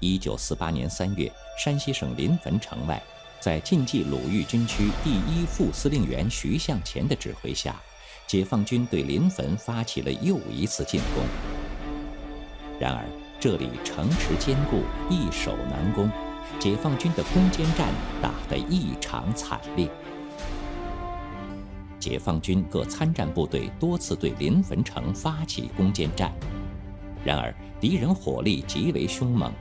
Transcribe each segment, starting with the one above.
一九四八年三月，山西省临汾城外，在晋冀鲁豫军区第一副司令员徐向前的指挥下，解放军对临汾发起了又一次进攻。然而，这里城池坚固，易守难攻。解放军的攻坚战打得异常惨烈，解放军各参战部队多次对临汾城发起攻坚战，然而敌人火力极为凶猛，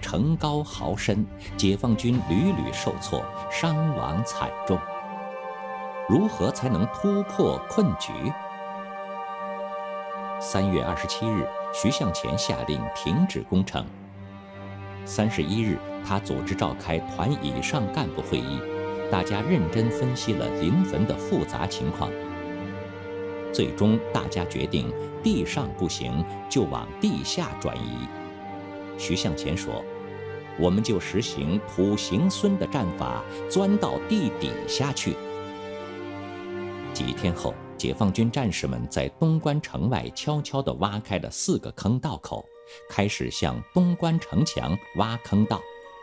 城高壕深，解放军屡屡受挫，伤亡惨重。如何才能突破困局？三月二十七日，徐向前下令停止攻城。三十一日。他组织召开团以上干部会议，大家认真分析了临汾的复杂情况。最终，大家决定地上不行，就往地下转移。徐向前说：“我们就实行土行孙的战法，钻到地底下去。”几天后，解放军战士们在东关城外悄悄地挖开了四个坑道口，开始向东关城墙挖坑道。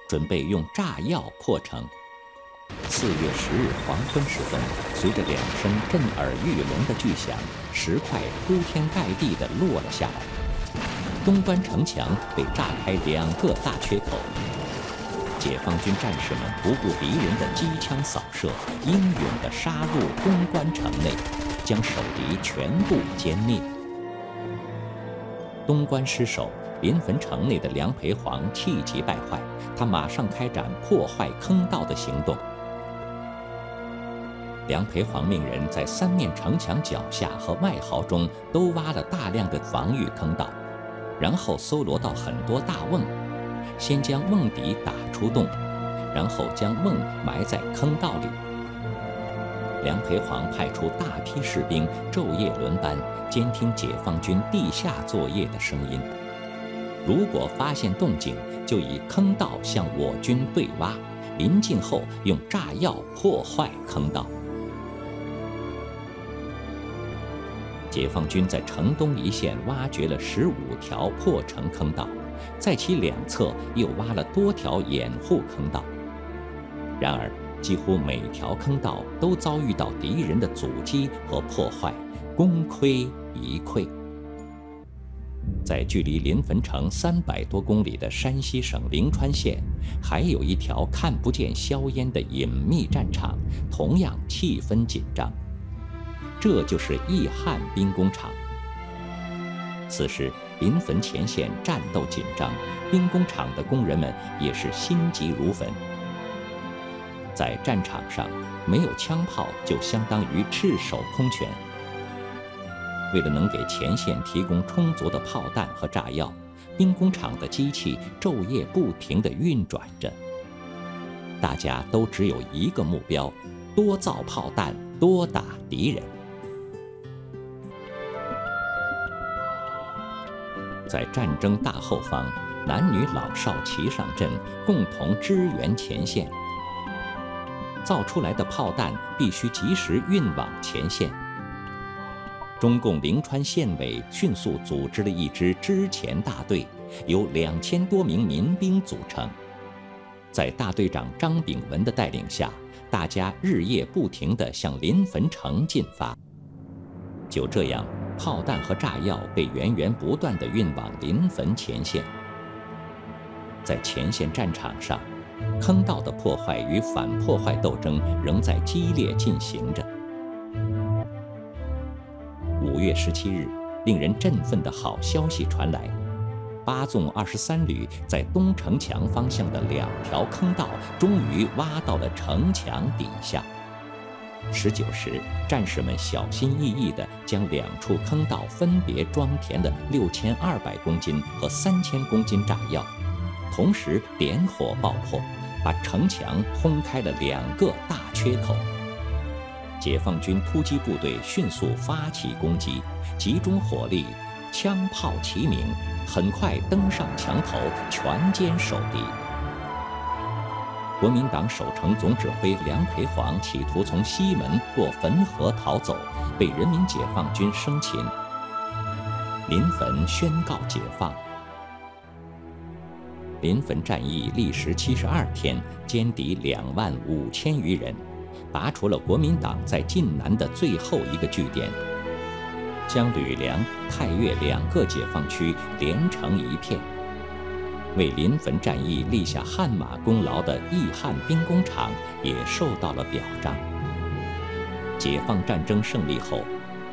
准备用炸药破城。四月十日黄昏时分，随着两声震耳欲聋的巨响，石块铺天盖地地落了下来。东关城墙被炸开两个大缺口。解放军战士们不顾敌人的机枪扫射，英勇地杀入东关城内，将守敌全部歼灭。东关失守。临汾城内的梁培煌气急败坏，他马上开展破坏坑道的行动。梁培煌命人在三面城墙脚下和外壕中都挖了大量的防御坑道，然后搜罗到很多大瓮，先将瓮底打出洞，然后将瓮埋在坑道里。梁培煌派出大批士兵昼夜轮班，监听解放军地下作业的声音。如果发现动静，就以坑道向我军对挖，临近后用炸药破坏坑道。解放军在城东一线挖掘了十五条破城坑道，在其两侧又挖了多条掩护坑道。然而，几乎每条坑道都遭遇到敌人的阻击和破坏，功亏一篑。在距离临汾城三百多公里的山西省灵川县，还有一条看不见硝烟的隐秘战场，同样气氛紧张。这就是义汉兵工厂。此时，临汾前线战斗紧张，兵工厂的工人们也是心急如焚。在战场上，没有枪炮就相当于赤手空拳。为了能给前线提供充足的炮弹和炸药，兵工厂的机器昼夜不停地运转着。大家都只有一个目标：多造炮弹，多打敌人。在战争大后方，男女老少齐上阵，共同支援前线。造出来的炮弹必须及时运往前线。中共灵川县委迅速组织了一支支前大队，由两千多名民兵组成。在大队长张炳文的带领下，大家日夜不停地向临汾城进发。就这样，炮弹和炸药被源源不断地运往临汾前线。在前线战场上，坑道的破坏与反破坏斗争仍在激烈进行着。五月十七日，令人振奋的好消息传来：八纵二十三旅在东城墙方向的两条坑道终于挖到了城墙底下。十九时，战士们小心翼翼地将两处坑道分别装填的六千二百公斤和三千公斤炸药，同时点火爆破，把城墙轰开了两个大缺口。解放军突击部队迅速发起攻击，集中火力，枪炮齐鸣，很快登上墙头，全歼守敌。国民党守城总指挥梁培煌企图从西门过汾河逃走，被人民解放军生擒。临汾宣告解放。临汾战役历时七十二天，歼敌两万五千余人，拔除了国民党在晋南的最后一个据点，将吕梁、太岳两个解放区连成一片。为临汾战役立下汗马功劳的义汉兵工厂也受到了表彰。解放战争胜利后，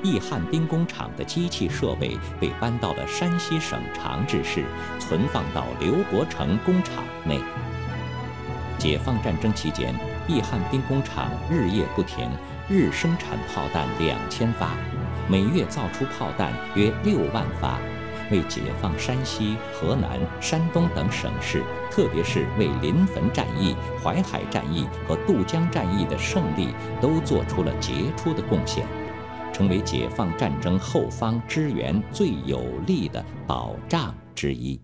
义汉兵工厂的机器设备被搬到了山西省长治市，存放到刘伯承工厂内。解放战争期间，义汉兵工厂日夜不停，日生产炮弹两千发，每月造出炮弹约六万发。为解放山西、河南、山东等省市，特别是为临汾战役、淮海战役和渡江战役的胜利，都做出了杰出的贡献，成为解放战争后方支援最有力的保障之一。